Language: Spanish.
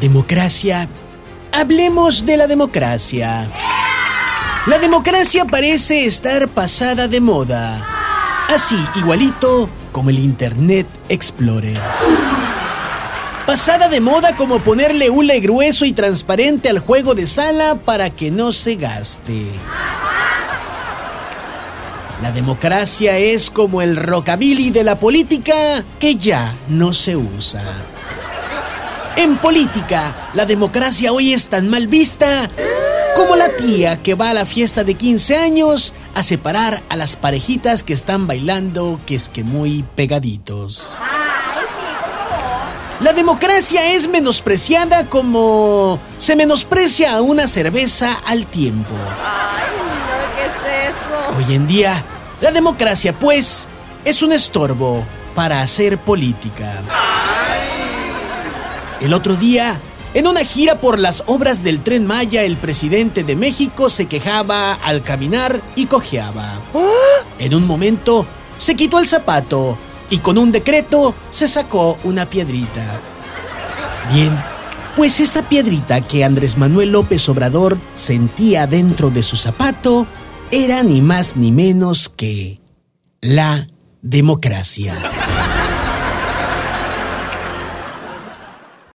Democracia. Hablemos de la democracia. La democracia parece estar pasada de moda. Así, igualito como el Internet Explorer. Pasada de moda como ponerle hule grueso y transparente al juego de sala para que no se gaste. La democracia es como el rockabilly de la política que ya no se usa. En política, la democracia hoy es tan mal vista como la tía que va a la fiesta de 15 años a separar a las parejitas que están bailando que es que muy pegaditos. La democracia es menospreciada como se menosprecia a una cerveza al tiempo. Hoy en día, la democracia, pues, es un estorbo para hacer política. El otro día, en una gira por las obras del tren Maya, el presidente de México se quejaba al caminar y cojeaba. En un momento, se quitó el zapato y con un decreto se sacó una piedrita. Bien, pues esa piedrita que Andrés Manuel López Obrador sentía dentro de su zapato era ni más ni menos que la democracia.